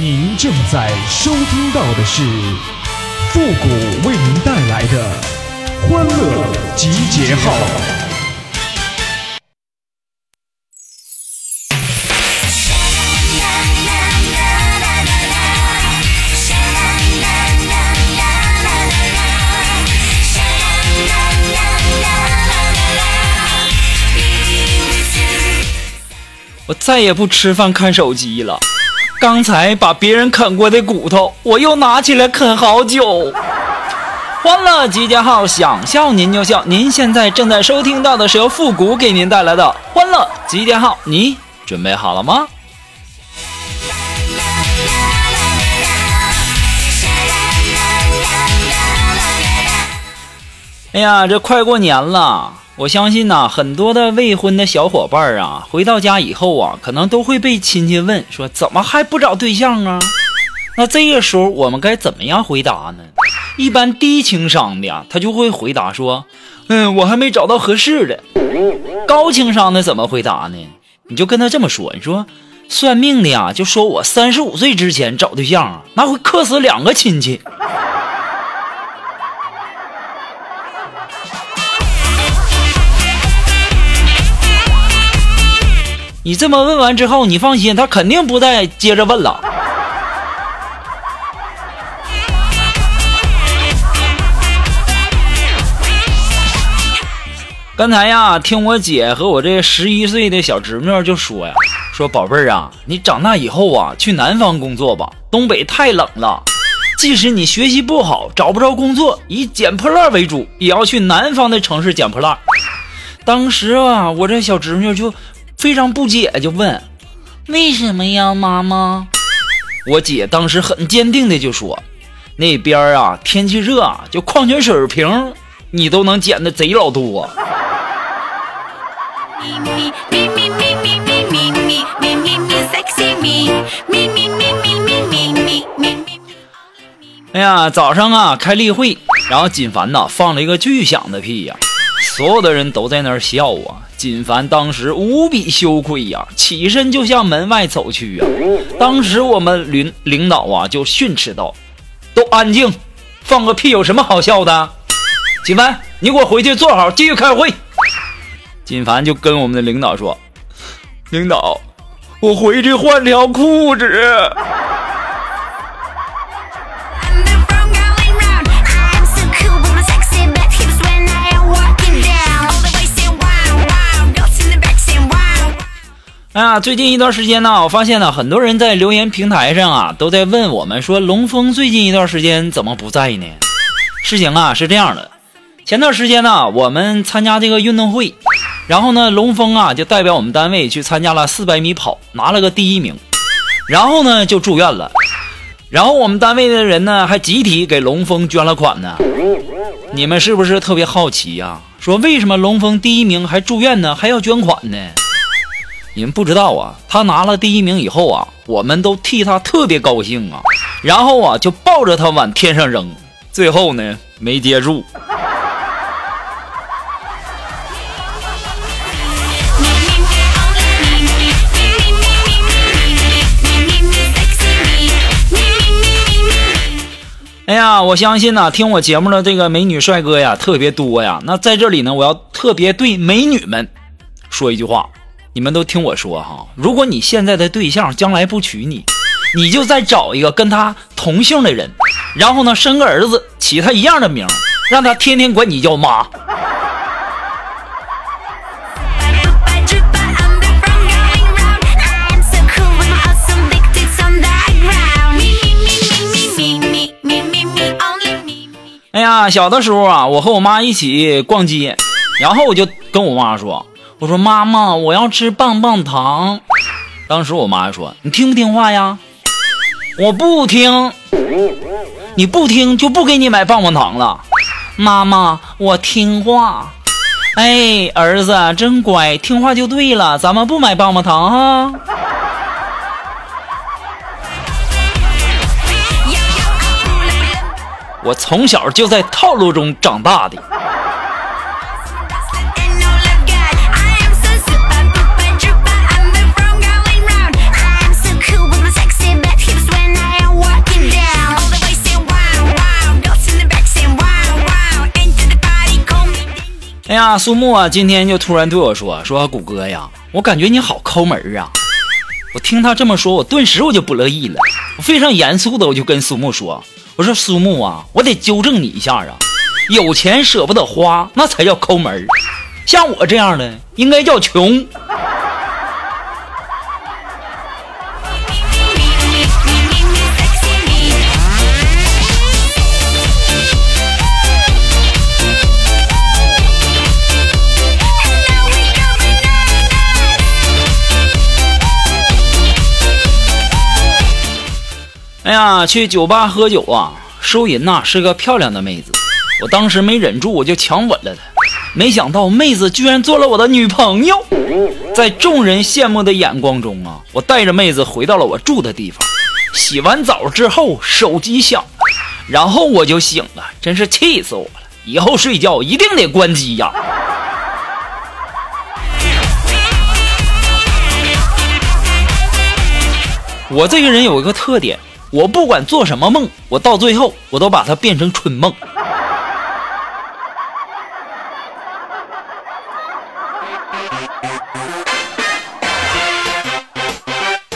您正在收听到的是复古为您带来的欢乐集结号。我再也不吃饭看手机了。刚才把别人啃过的骨头，我又拿起来啃好久。欢乐集结号，想笑您就笑。您现在正在收听到的是由复古给您带来的欢乐集结号，你准备好了吗？哎呀，这快过年了。我相信呐，很多的未婚的小伙伴啊，回到家以后啊，可能都会被亲戚问说：“怎么还不找对象啊？”那这个时候我们该怎么样回答呢？一般低情商的他就会回答说：“嗯，我还没找到合适的。”高情商的怎么回答呢？你就跟他这么说：“你说算命的呀，就说我三十五岁之前找对象啊，那会克死两个亲戚。”你这么问完之后，你放心，他肯定不再接着问了。刚才呀，听我姐和我这十一岁的小侄女就说呀，说宝贝儿啊，你长大以后啊，去南方工作吧，东北太冷了。即使你学习不好，找不着工作，以捡破烂为主，也要去南方的城市捡破烂。当时啊，我这小侄女就。非常不解，就问：“为什么呀，妈妈？”我姐当时很坚定的就说：“那边啊，天气热，就矿泉水瓶，你都能捡的贼老多。”哎呀，早上啊开例会，然后锦凡呐放了一个巨响的屁呀，所有的人都在那儿笑啊。金凡当时无比羞愧呀，起身就向门外走去呀。当时我们领领导啊就训斥道：“都安静，放个屁有什么好笑的？”金凡，你给我回去坐好，继续开会。金凡就跟我们的领导说：“领导，我回去换条裤子。”哎呀，最近一段时间呢，我发现呢，很多人在留言平台上啊，都在问我们说，龙峰最近一段时间怎么不在呢？事情啊是这样的，前段时间呢，我们参加这个运动会，然后呢，龙峰啊就代表我们单位去参加了四百米跑，拿了个第一名，然后呢就住院了，然后我们单位的人呢还集体给龙峰捐了款呢。你们是不是特别好奇呀？说为什么龙峰第一名还住院呢，还要捐款呢？你们不知道啊，他拿了第一名以后啊，我们都替他特别高兴啊，然后啊就抱着他往天上扔，最后呢没接住。哎呀，我相信呢，听我节目的这个美女帅哥呀特别多呀。那在这里呢，我要特别对美女们说一句话。你们都听我说哈，如果你现在的对象将来不娶你，你就再找一个跟他同姓的人，然后呢生个儿子，起他一样的名，让他天天管你叫妈。哎呀，小的时候啊，我和我妈一起逛街，然后我就跟我妈说。我说妈妈，我要吃棒棒糖。当时我妈说：“你听不听话呀？”我不听，你不听就不给你买棒棒糖了。妈妈，我听话。哎，儿子真乖，听话就对了。咱们不买棒棒糖哈。我从小就在套路中长大的。哎呀，苏木啊，今天就突然对我说：“说谷哥呀，我感觉你好抠门啊。”我听他这么说，我顿时我就不乐意了。我非常严肃的，我就跟苏木说：“我说苏木啊，我得纠正你一下啊，有钱舍不得花，那才叫抠门像我这样的，应该叫穷。”哎呀，去酒吧喝酒啊，收银呐是个漂亮的妹子，我当时没忍住，我就强吻了她。没想到妹子居然做了我的女朋友，在众人羡慕的眼光中啊，我带着妹子回到了我住的地方。洗完澡之后，手机响，然后我就醒了，真是气死我了！以后睡觉一定得关机呀。我这个人有一个特点。我不管做什么梦，我到最后我都把它变成春梦。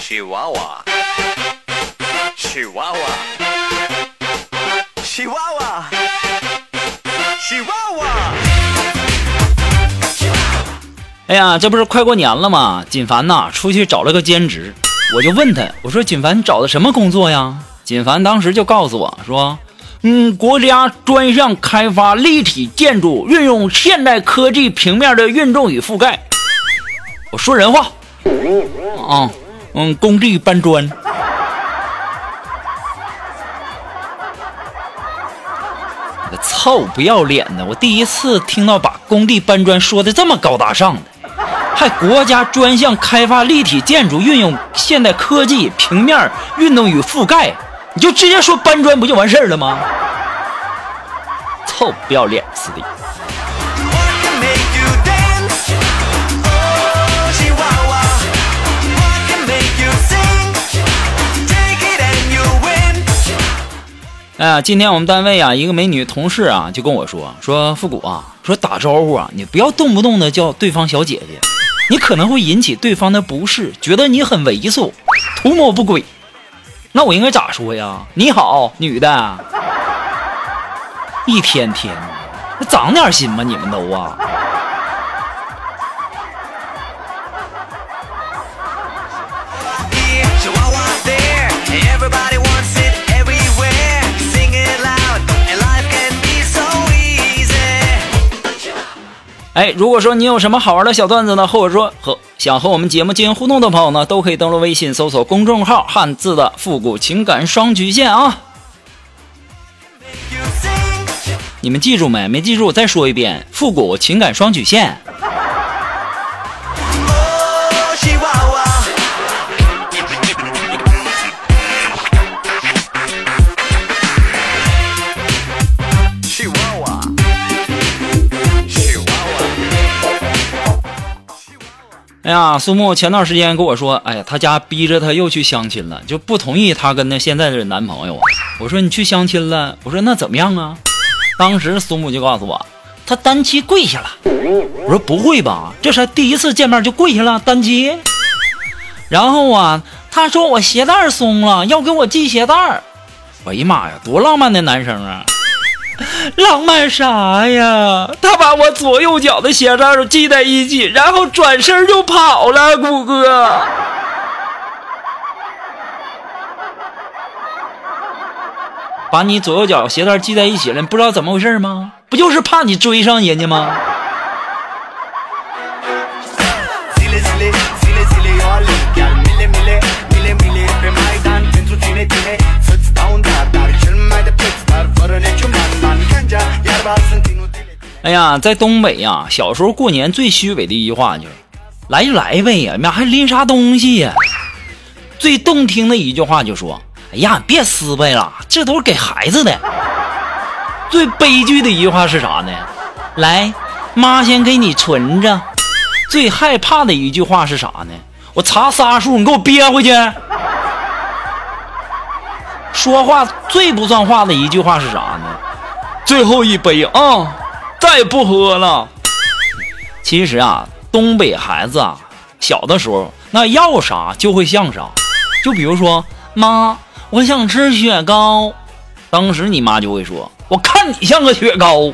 chihuahua，chihuahua，chihuahua，哎呀，这不是快过年了吗？锦凡呐，出去找了个兼职。我就问他，我说锦凡，你找的什么工作呀？锦凡当时就告诉我说，嗯，国家专项开发立体建筑，运用现代科技平面的运动与覆盖。我说人话，啊，嗯，工地搬砖。操，不要脸的！我第一次听到把工地搬砖说的这么高大上的。还国家专项开发立体建筑，运用现代科技平面运动与覆盖，你就直接说搬砖不就完事儿了吗？臭不要脸似的！哎呀，今天我们单位啊，一个美女同事啊，就跟我说说复古啊，说打招呼啊，你不要动不动的叫对方小姐姐。你可能会引起对方的不适，觉得你很猥琐，图谋不轨。那我应该咋说呀？你好，女的。一天天的，长点心吧，你们都啊。哎，如果说你有什么好玩的小段子呢，或者说和想和我们节目进行互动的朋友呢，都可以登录微信搜索公众号“汉字的复古情感双曲线”啊。你们记住没？没记住，再说一遍，复古情感双曲线。哎呀，苏木前段时间跟我说，哎呀，他家逼着他又去相亲了，就不同意他跟那现在的男朋友啊。我说你去相亲了，我说那怎么样啊？当时苏木就告诉我，他单膝跪下了。我说不会吧，这才第一次见面就跪下了单膝。然后啊，他说我鞋带松了，要给我系鞋带。哎呀妈呀，多浪漫的男生啊！浪漫啥呀？他把我左右脚的鞋带都系在一起，然后转身就跑了。谷歌，把你左右脚鞋带系在一起了，你不知道怎么回事吗？不就是怕你追上人家吗？哎呀，在东北呀，小时候过年最虚伪的一句话就是“来就来呗呀，妈还拎啥东西呀？”最动听的一句话就说：“哎呀，别撕呗了，这都是给孩子的。”最悲剧的一句话是啥呢？“来，妈先给你存着。”最害怕的一句话是啥呢？我查仨数，你给我憋回去。说话最不算话的一句话是啥呢？最后一杯啊！再也不喝了，其实啊，东北孩子啊，小的时候那要啥就会像啥。就比如说，妈，我想吃雪糕，当时你妈就会说，我看你像个雪糕。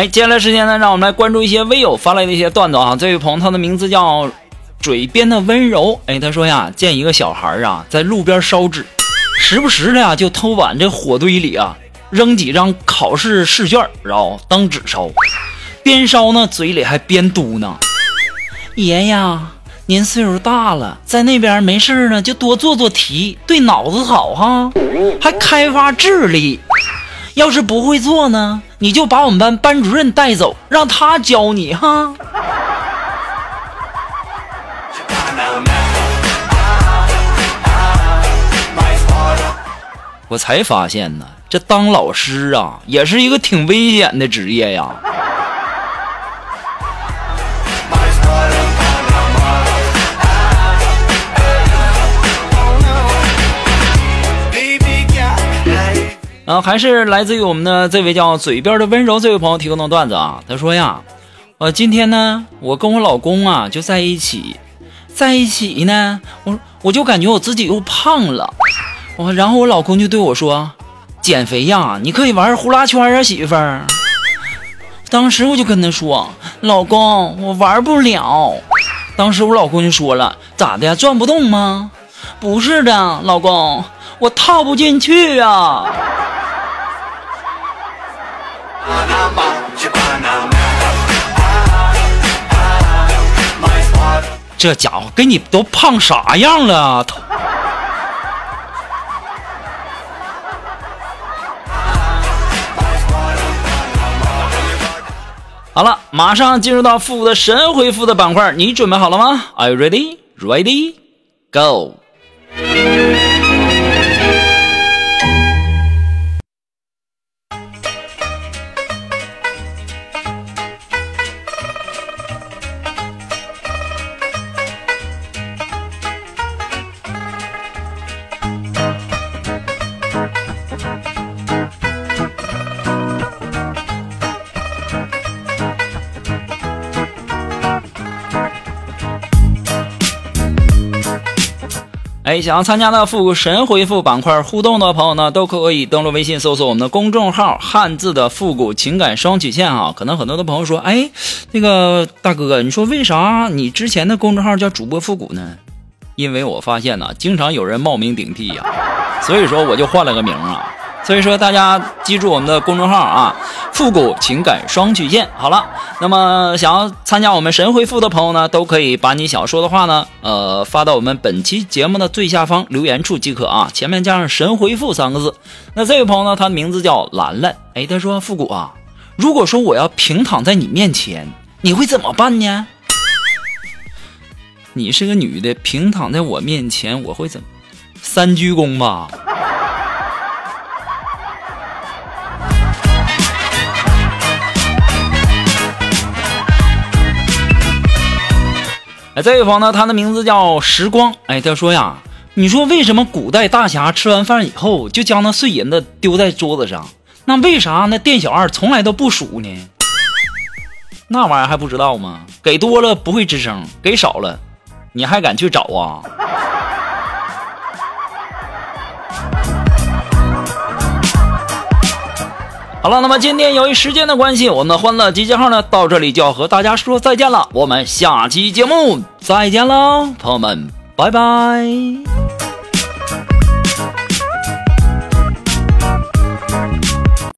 哎，接下来时间呢，让我们来关注一些微友发来的一些段子啊。这位朋友，他的名字叫嘴边的温柔。哎，他说呀，见一个小孩啊，在路边烧纸，时不时的呀，就偷往这火堆里啊扔几张考试试卷，然后当纸烧，边烧呢，嘴里还边嘟囔：“爷呀，您岁数大了，在那边没事呢，就多做做题，对脑子好哈，还开发智力。要是不会做呢？”你就把我们班班主任带走，让他教你哈。我才发现呢，这当老师啊，也是一个挺危险的职业呀。啊，还是来自于我们的这位叫嘴边的温柔这位朋友提供的段子啊。他说呀，呃，今天呢，我跟我老公啊就在一起，在一起呢，我我就感觉我自己又胖了，我然后我老公就对我说，减肥呀，你可以玩呼啦圈啊，媳妇儿。当时我就跟他说，老公，我玩不了。当时我老公就说了，咋的，转不动吗？不是的，老公，我套不进去啊。这家伙给你都胖啥样了？好了，马上进入到复古的神回复的板块，你准备好了吗？Are you ready? Ready? Go! 哎，想要参加的复古神回复板块互动的朋友呢，都可以登录微信搜索我们的公众号“汉字的复古情感双曲线”啊。可能很多的朋友说，哎，那个大哥，你说为啥你之前的公众号叫主播复古呢？因为我发现呢，经常有人冒名顶替呀，所以说我就换了个名啊。所以说，大家记住我们的公众号啊，复古情感双曲线。好了，那么想要参加我们神回复的朋友呢，都可以把你想说的话呢，呃，发到我们本期节目的最下方留言处即可啊，前面加上“神回复”三个字。那这位朋友呢，他的名字叫兰兰，哎，他说：“复古啊，如果说我要平躺在你面前，你会怎么办呢？”你是个女的，平躺在我面前，我会怎么？三鞠躬吧。这位朋友呢，他的名字叫时光。哎，他说呀，你说为什么古代大侠吃完饭以后就将那碎银子丢在桌子上？那为啥那店小二从来都不数呢？那玩意儿还不知道吗？给多了不会吱声，给少了，你还敢去找啊？好了，那么今天由于时间的关系，我们的欢乐集结号呢到这里就要和大家说再见了。我们下期节目再见喽，朋友们，拜拜。